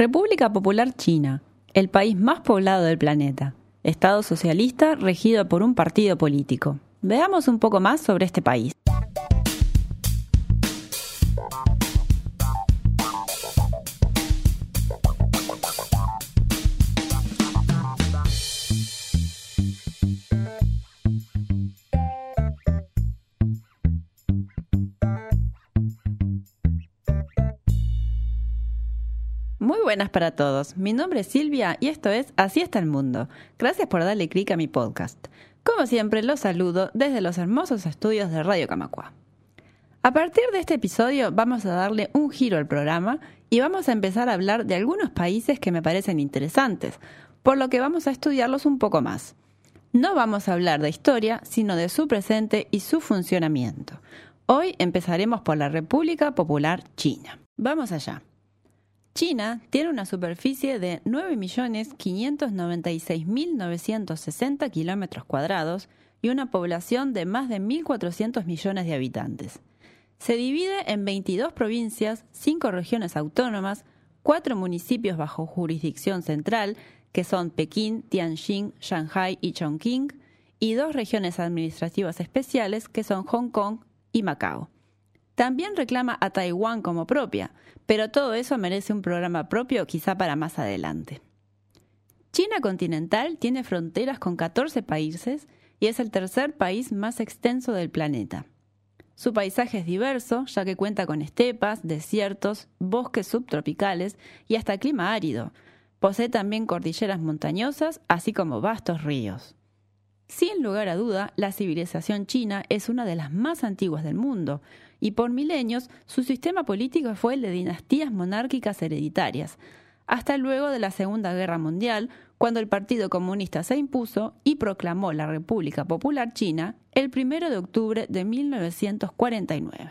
República Popular China, el país más poblado del planeta. Estado socialista regido por un partido político. Veamos un poco más sobre este país. Buenas para todos. Mi nombre es Silvia y esto es Así está el mundo. Gracias por darle clic a mi podcast. Como siempre, los saludo desde los hermosos estudios de Radio Camacua. A partir de este episodio vamos a darle un giro al programa y vamos a empezar a hablar de algunos países que me parecen interesantes, por lo que vamos a estudiarlos un poco más. No vamos a hablar de historia, sino de su presente y su funcionamiento. Hoy empezaremos por la República Popular China. Vamos allá. China tiene una superficie de 9.596.960 kilómetros cuadrados y una población de más de 1.400 millones de habitantes. Se divide en 22 provincias, 5 regiones autónomas, 4 municipios bajo jurisdicción central, que son Pekín, Tianjin, Shanghai y Chongqing, y dos regiones administrativas especiales, que son Hong Kong y Macao. También reclama a Taiwán como propia, pero todo eso merece un programa propio quizá para más adelante. China continental tiene fronteras con 14 países y es el tercer país más extenso del planeta. Su paisaje es diverso, ya que cuenta con estepas, desiertos, bosques subtropicales y hasta clima árido. Posee también cordilleras montañosas, así como vastos ríos. Sin lugar a duda, la civilización china es una de las más antiguas del mundo, y por milenios su sistema político fue el de dinastías monárquicas hereditarias, hasta luego de la Segunda Guerra Mundial, cuando el Partido Comunista se impuso y proclamó la República Popular China el 1 de octubre de 1949.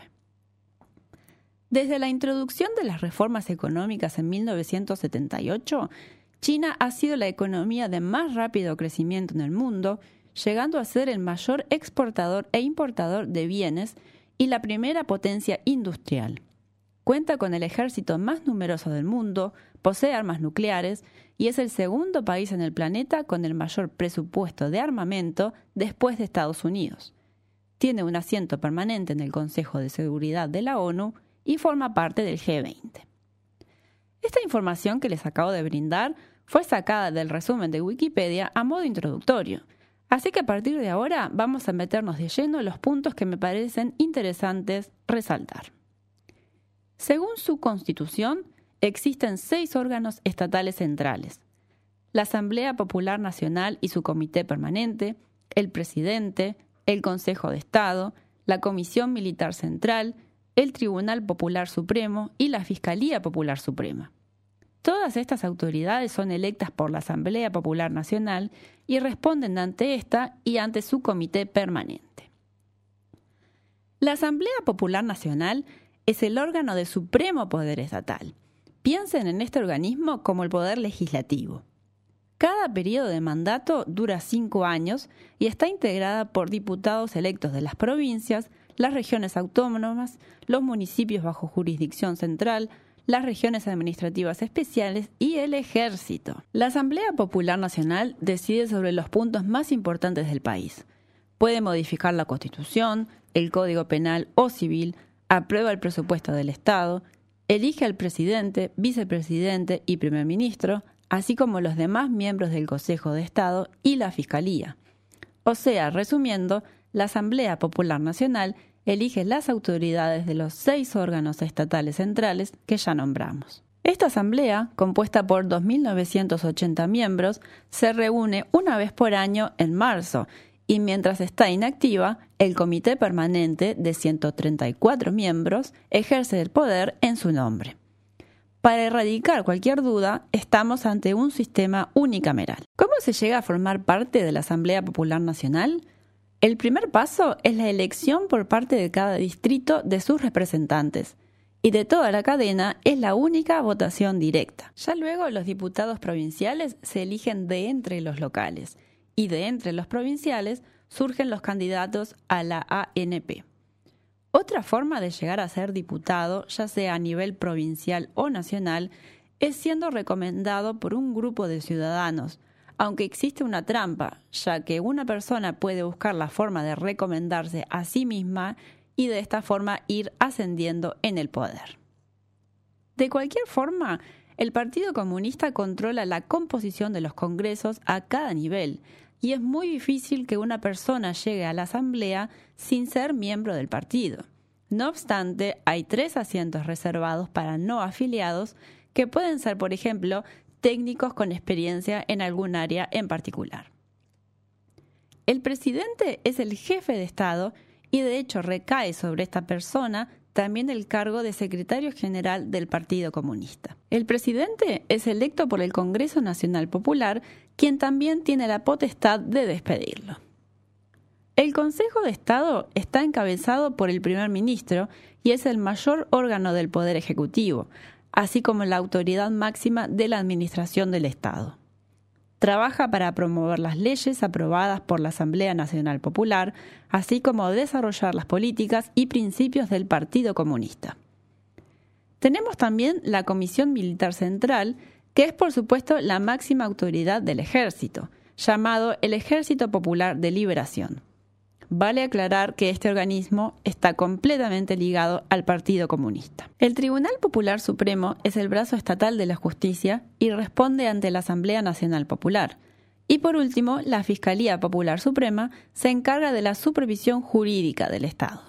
Desde la introducción de las reformas económicas en 1978, China ha sido la economía de más rápido crecimiento en el mundo llegando a ser el mayor exportador e importador de bienes y la primera potencia industrial. Cuenta con el ejército más numeroso del mundo, posee armas nucleares y es el segundo país en el planeta con el mayor presupuesto de armamento después de Estados Unidos. Tiene un asiento permanente en el Consejo de Seguridad de la ONU y forma parte del G20. Esta información que les acabo de brindar fue sacada del resumen de Wikipedia a modo introductorio, Así que a partir de ahora vamos a meternos de lleno en los puntos que me parecen interesantes resaltar. Según su constitución, existen seis órganos estatales centrales. La Asamblea Popular Nacional y su Comité Permanente, el Presidente, el Consejo de Estado, la Comisión Militar Central, el Tribunal Popular Supremo y la Fiscalía Popular Suprema. Todas estas autoridades son electas por la Asamblea Popular Nacional y responden ante esta y ante su comité permanente. La Asamblea Popular Nacional es el órgano de supremo poder estatal. Piensen en este organismo como el poder legislativo. Cada periodo de mandato dura cinco años y está integrada por diputados electos de las provincias, las regiones autónomas, los municipios bajo jurisdicción central, las regiones administrativas especiales y el ejército. La Asamblea Popular Nacional decide sobre los puntos más importantes del país. Puede modificar la Constitución, el Código Penal o Civil, aprueba el presupuesto del Estado, elige al presidente, vicepresidente y primer ministro, así como los demás miembros del Consejo de Estado y la Fiscalía. O sea, resumiendo, la Asamblea Popular Nacional elige las autoridades de los seis órganos estatales centrales que ya nombramos. Esta asamblea, compuesta por 2.980 miembros, se reúne una vez por año en marzo y mientras está inactiva, el comité permanente de 134 miembros ejerce el poder en su nombre. Para erradicar cualquier duda, estamos ante un sistema unicameral. ¿Cómo se llega a formar parte de la Asamblea Popular Nacional? El primer paso es la elección por parte de cada distrito de sus representantes y de toda la cadena es la única votación directa. Ya luego los diputados provinciales se eligen de entre los locales y de entre los provinciales surgen los candidatos a la ANP. Otra forma de llegar a ser diputado, ya sea a nivel provincial o nacional, es siendo recomendado por un grupo de ciudadanos, aunque existe una trampa, ya que una persona puede buscar la forma de recomendarse a sí misma y de esta forma ir ascendiendo en el poder. De cualquier forma, el Partido Comunista controla la composición de los congresos a cada nivel y es muy difícil que una persona llegue a la Asamblea sin ser miembro del partido. No obstante, hay tres asientos reservados para no afiliados que pueden ser, por ejemplo, técnicos con experiencia en algún área en particular. El presidente es el jefe de Estado y de hecho recae sobre esta persona también el cargo de secretario general del Partido Comunista. El presidente es electo por el Congreso Nacional Popular, quien también tiene la potestad de despedirlo. El Consejo de Estado está encabezado por el primer ministro y es el mayor órgano del Poder Ejecutivo, así como la autoridad máxima de la Administración del Estado. Trabaja para promover las leyes aprobadas por la Asamblea Nacional Popular, así como desarrollar las políticas y principios del Partido Comunista. Tenemos también la Comisión Militar Central, que es por supuesto la máxima autoridad del ejército, llamado el Ejército Popular de Liberación. Vale aclarar que este organismo está completamente ligado al Partido Comunista. El Tribunal Popular Supremo es el brazo estatal de la justicia y responde ante la Asamblea Nacional Popular. Y por último, la Fiscalía Popular Suprema se encarga de la supervisión jurídica del Estado.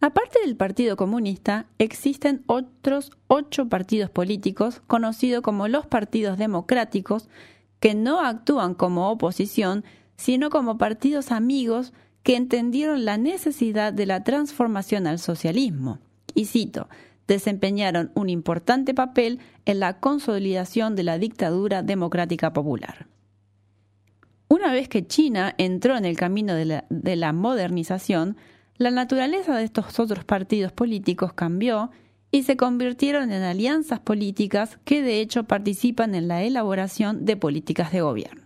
Aparte del Partido Comunista, existen otros ocho partidos políticos conocidos como los partidos democráticos que no actúan como oposición, sino como partidos amigos que entendieron la necesidad de la transformación al socialismo. Y cito, desempeñaron un importante papel en la consolidación de la dictadura democrática popular. Una vez que China entró en el camino de la, de la, modernización, la naturaleza de estos otros partidos políticos cambió y se convirtieron en alianzas políticas que de hecho participan en la elaboración de políticas de gobierno.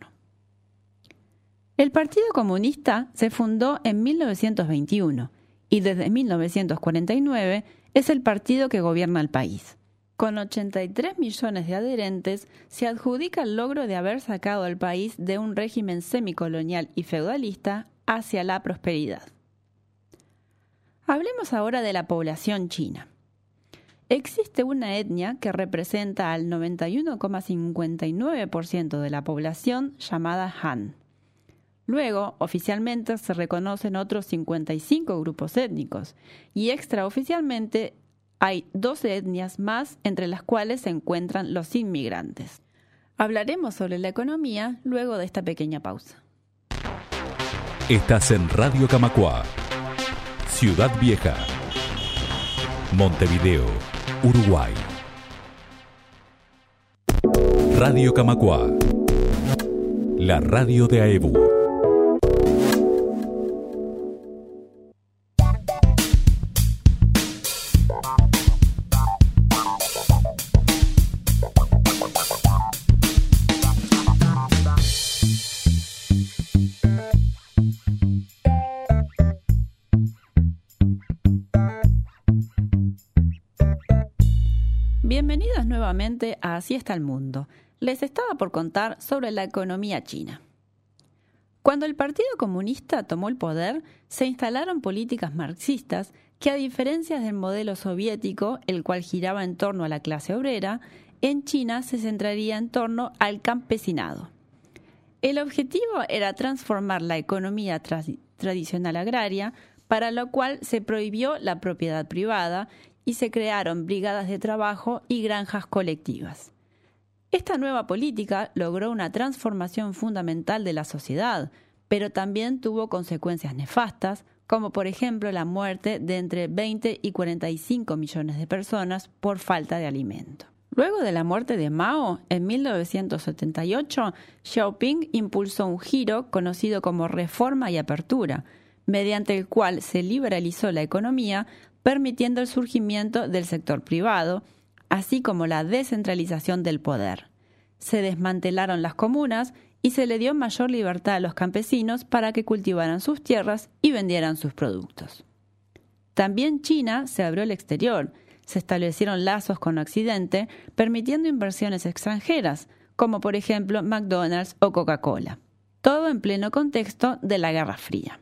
El Partido Comunista se fundó en 1921 y desde 1949 es el partido que gobierna el país. Con 83 millones de adherentes, se adjudica el logro de haber sacado al país de un régimen semicolonial y feudalista hacia la prosperidad. Hablemos ahora de la población china. Existe una etnia que representa al 91,59% de la población llamada Han. Luego, oficialmente se reconocen otros 55 grupos étnicos y extraoficialmente hay 12 etnias más entre las cuales se encuentran los inmigrantes. Hablaremos sobre la economía luego de esta pequeña pausa. Estás en Radio Camacua, Ciudad Vieja, Montevideo, Uruguay. Radio Camacua, la radio de AEBU. A Así está el mundo. Les estaba por contar sobre la economía china. Cuando el Partido Comunista tomó el poder, se instalaron políticas marxistas que, a diferencia del modelo soviético, el cual giraba en torno a la clase obrera, en China se centraría en torno al campesinado. El objetivo era transformar la economía tradicional agraria, para lo cual se prohibió la propiedad privada y se crearon brigadas de trabajo y granjas colectivas. Esta nueva política logró una transformación fundamental de la sociedad, pero también tuvo consecuencias nefastas, como por ejemplo la muerte de entre 20 y 45 millones de personas por falta de alimento. Luego de la muerte de Mao, en 1978, Xiaoping impulsó un giro conocido como reforma y apertura, mediante el cual se liberalizó la economía permitiendo el surgimiento del sector privado, así como la descentralización del poder. Se desmantelaron las comunas y se le dio mayor libertad a los campesinos para que cultivaran sus tierras y vendieran sus productos. También China se abrió al exterior, se establecieron lazos con Occidente, permitiendo inversiones extranjeras, como por ejemplo McDonald's o Coca-Cola. Todo en pleno contexto de la Guerra Fría.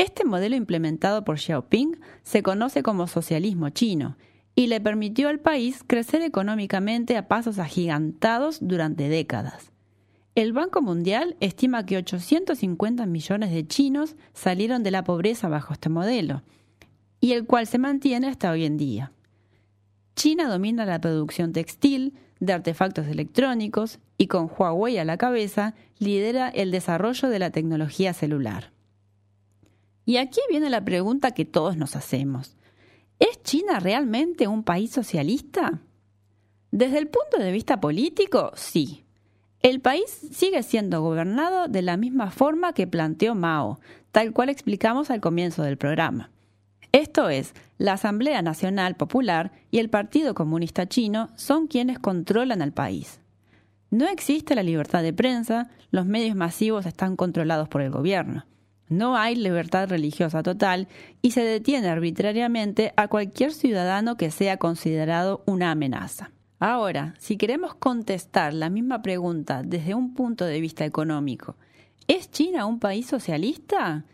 Este modelo implementado por Xiaoping se conoce como socialismo chino y le permitió al país crecer económicamente a pasos agigantados durante décadas. El Banco Mundial estima que 850 millones de chinos salieron de la pobreza bajo este modelo, y el cual se mantiene hasta hoy en día. China domina la producción textil, de artefactos electrónicos y con Huawei a la cabeza lidera el desarrollo de la tecnología celular. Y aquí viene la pregunta que todos nos hacemos. ¿Es China realmente un país socialista? Desde el punto de vista político, sí. El país sigue siendo gobernado de la misma forma que planteó Mao, tal cual explicamos al comienzo del programa. Esto es, la Asamblea Nacional Popular y el Partido Comunista Chino son quienes controlan al país. No existe la libertad de prensa, los medios masivos están controlados por el gobierno. No hay libertad religiosa total y se detiene arbitrariamente a cualquier ciudadano que sea considerado una amenaza. Ahora, si queremos contestar la misma pregunta desde un punto de vista económico, ¿es China un país socialista?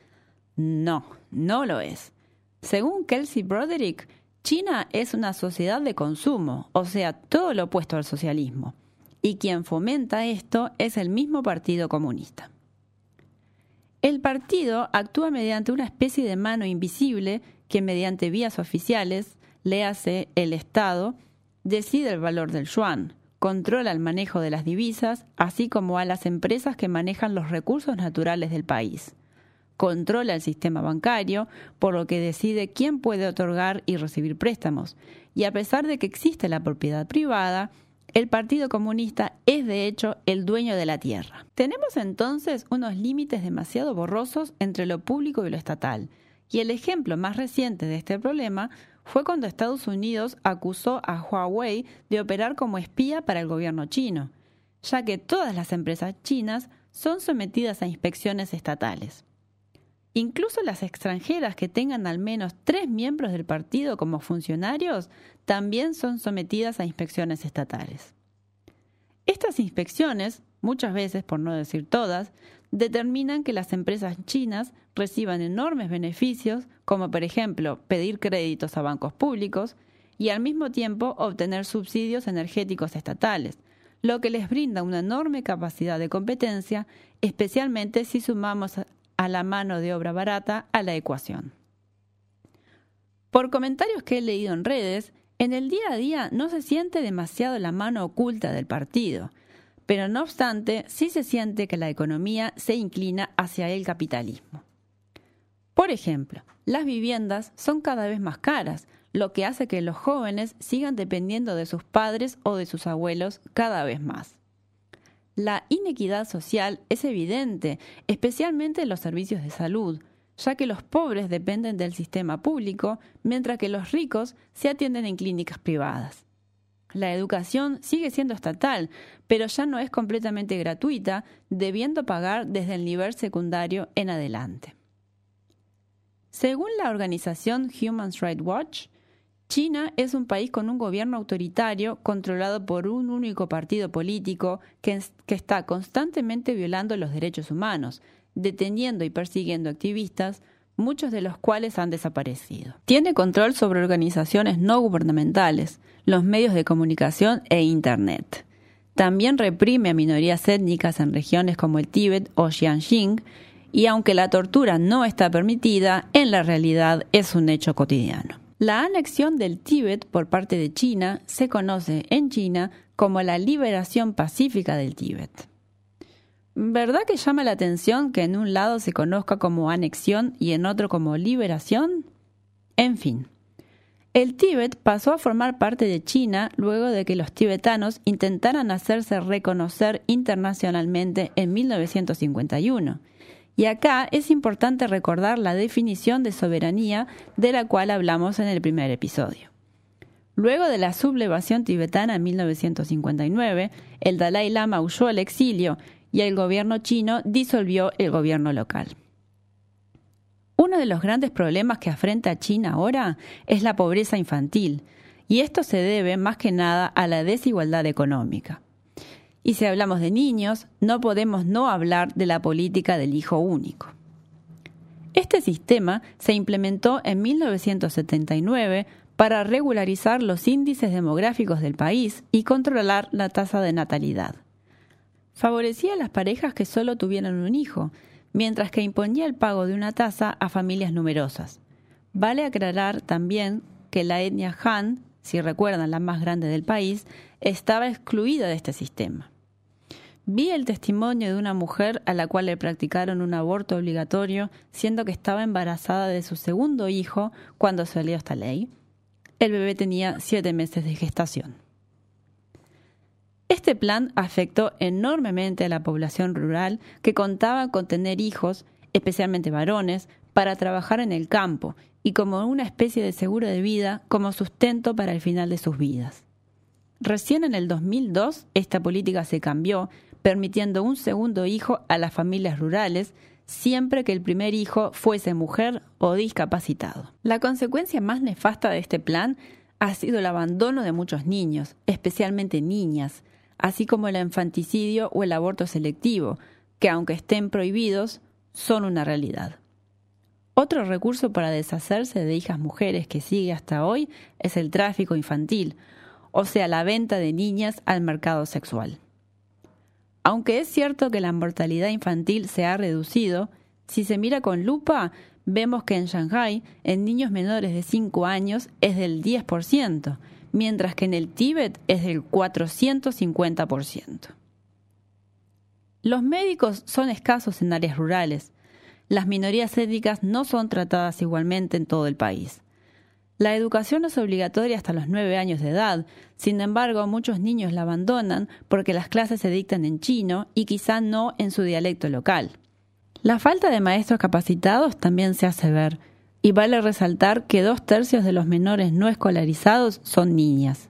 No, no lo es. Según Kelsey Broderick, China es una sociedad de consumo, o sea, todo lo opuesto al socialismo, y quien fomenta esto es el mismo Partido Comunista. El partido actúa mediante una especie de mano invisible que mediante vías oficiales, le hace el Estado, decide el valor del yuan, controla el manejo de las divisas, así como a las empresas que manejan los recursos naturales del país. Controla el sistema bancario, por lo que decide quién puede otorgar y recibir préstamos. Y a pesar de que existe la propiedad privada, el Partido Comunista es de hecho el dueño de la tierra. Tenemos entonces unos límites demasiado borrosos entre lo público y lo estatal, y el ejemplo más reciente de este problema fue cuando Estados Unidos acusó a Huawei de operar como espía para el gobierno chino, ya que todas las empresas chinas son sometidas a inspecciones estatales. Incluso las extranjeras que tengan al menos tres miembros del partido como funcionarios también son sometidas a inspecciones estatales. Estas inspecciones, muchas veces, por no decir todas, determinan que las empresas chinas reciban enormes beneficios, como por ejemplo pedir créditos a bancos públicos, y al mismo tiempo obtener subsidios energéticos estatales, lo que les brinda una enorme capacidad de competencia, especialmente si sumamos a la mano de obra barata a la ecuación. Por comentarios que he leído en redes, en el día a día no se siente demasiado la mano oculta del partido, pero no obstante sí se siente que la economía se inclina hacia el capitalismo. Por ejemplo, las viviendas son cada vez más caras, lo que hace que los jóvenes sigan dependiendo de sus padres o de sus abuelos cada vez más. La inequidad social es evidente, especialmente en los servicios de salud, ya que los pobres dependen del sistema público, mientras que los ricos se atienden en clínicas privadas. La educación sigue siendo estatal, pero ya no es completamente gratuita, debiendo pagar desde el nivel secundario en adelante. Según la organización Human Rights Watch, China es un país con un gobierno autoritario controlado por un único partido político que, está constantemente violando los derechos humanos, deteniendo y persiguiendo activistas, muchos de los cuales han desaparecido. Tiene control sobre organizaciones no gubernamentales, los medios de comunicación e Internet. También reprime a minorías étnicas en regiones como el Tíbet o Xinjiang, y aunque la tortura no está permitida, en la realidad es un hecho cotidiano. La anexión del Tíbet por parte de China se conoce en China como la liberación pacífica del Tíbet. ¿Verdad que llama la atención que en un lado se conozca como anexión y en otro como liberación? En fin, el Tíbet pasó a formar parte de China luego de que los tibetanos intentaran hacerse reconocer internacionalmente en 1951 y acá es importante recordar la definición de soberanía de la cual hablamos en el primer episodio. Luego de la sublevación tibetana en 1959, el Dalai Lama huyó al exilio y el gobierno chino disolvió el gobierno local. Uno de los grandes problemas que afrenta China ahora es la pobreza infantil, y esto se debe más que nada a la desigualdad económica. Y si hablamos de niños, no podemos no hablar de la política del hijo único. Este sistema se implementó en 1979 para regularizar los índices demográficos del país y controlar la tasa de natalidad. Favorecía a las parejas que solo tuvieran un hijo, mientras que imponía el pago de una tasa a familias numerosas. Vale aclarar también que la etnia Han, si recuerdan la más grande del país, estaba excluida de este sistema. Vi el testimonio de una mujer a la cual le practicaron un aborto obligatorio, siendo que estaba embarazada de su segundo hijo cuando salió esta ley. El bebé tenía siete meses de gestación. Este plan afectó enormemente a la población rural que contaba con tener hijos, especialmente varones, para trabajar en el campo y como una especie de seguro de vida como sustento para el final de sus vidas. Recién en el 2002 esta política se cambió, permitiendo un segundo hijo a las familias rurales, siempre que el primer hijo fuese mujer o discapacitado. La consecuencia más nefasta de este plan ha sido el abandono de muchos niños, especialmente niñas, así como el infanticidio o el aborto selectivo, que aunque estén prohibidos, son una realidad. Otro recurso para deshacerse de hijas mujeres que sigue hasta hoy es el tráfico infantil, o sea, la venta de niñas al mercado sexual. Aunque es cierto que la mortalidad infantil se ha reducido, si se mira con lupa, vemos que en Shanghai, en niños menores de 5 años, es del 10%, mientras que en el Tíbet es del 450%. Los médicos son escasos en áreas rurales. Las minorías étnicas no son tratadas igualmente en todo el país. La educación es obligatoria hasta los nueve años de edad, sin embargo muchos niños la abandonan porque las clases se dictan en chino y quizá no en su dialecto local. La falta de maestros capacitados también se hace ver, y vale resaltar que dos tercios de los menores no escolarizados son niñas.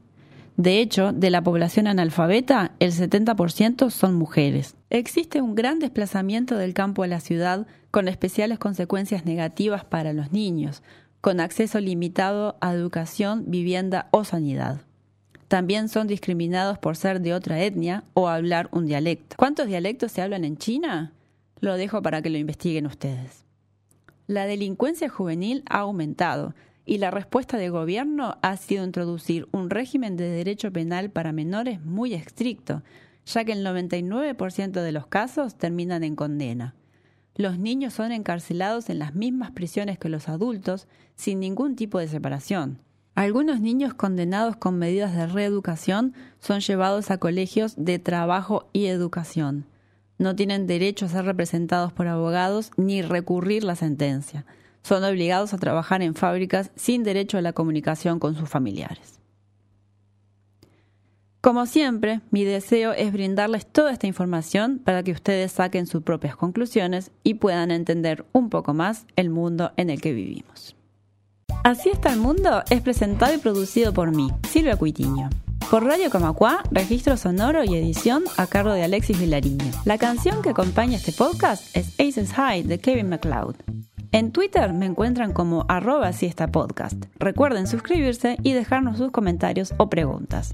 De hecho, de la población analfabeta, el 70% son mujeres. Existe un gran desplazamiento del campo a la ciudad con especiales consecuencias negativas para los niños, con acceso limitado a educación, vivienda o sanidad. También son discriminados por ser de otra etnia o hablar un dialecto. ¿Cuántos dialectos se hablan en China? Lo dejo para que lo investiguen ustedes. La delincuencia juvenil ha aumentado y la respuesta del gobierno ha sido introducir un régimen de derecho penal para menores muy estricto, ya que el 99% de los casos terminan en condena. Los niños son encarcelados en las mismas prisiones que los adultos, sin ningún tipo de separación. Algunos niños condenados con medidas de reeducación son llevados a colegios de trabajo y educación no tienen derecho a ser representados por abogados ni recurrir la sentencia. Son obligados a trabajar en fábricas sin derecho a la comunicación con sus familiares. Como siempre, mi deseo es brindarles toda esta información para que ustedes saquen sus propias conclusiones y puedan entender un poco más el mundo en el que vivimos. Así está el mundo es presentado y producido por mí, Silvia Cuitiño. Por Radio Camacua, registro sonoro y edición a cargo de Alexis Vilariño. La canción que acompaña este podcast es Aces High de Kevin MacLeod. En Twitter me encuentran como arroba podcast. Recuerden suscribirse y dejarnos sus comentarios o preguntas.